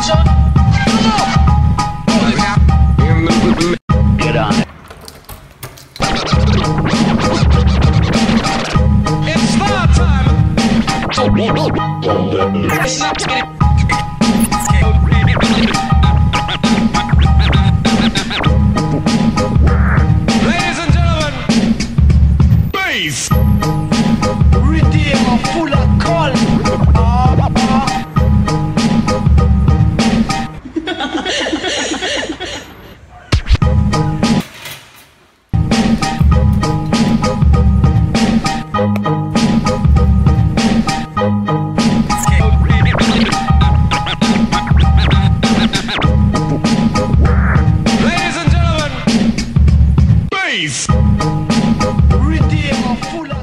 Get on. It's time! Ladies and gentlemen, bass. Redeem a full Redeemer, full of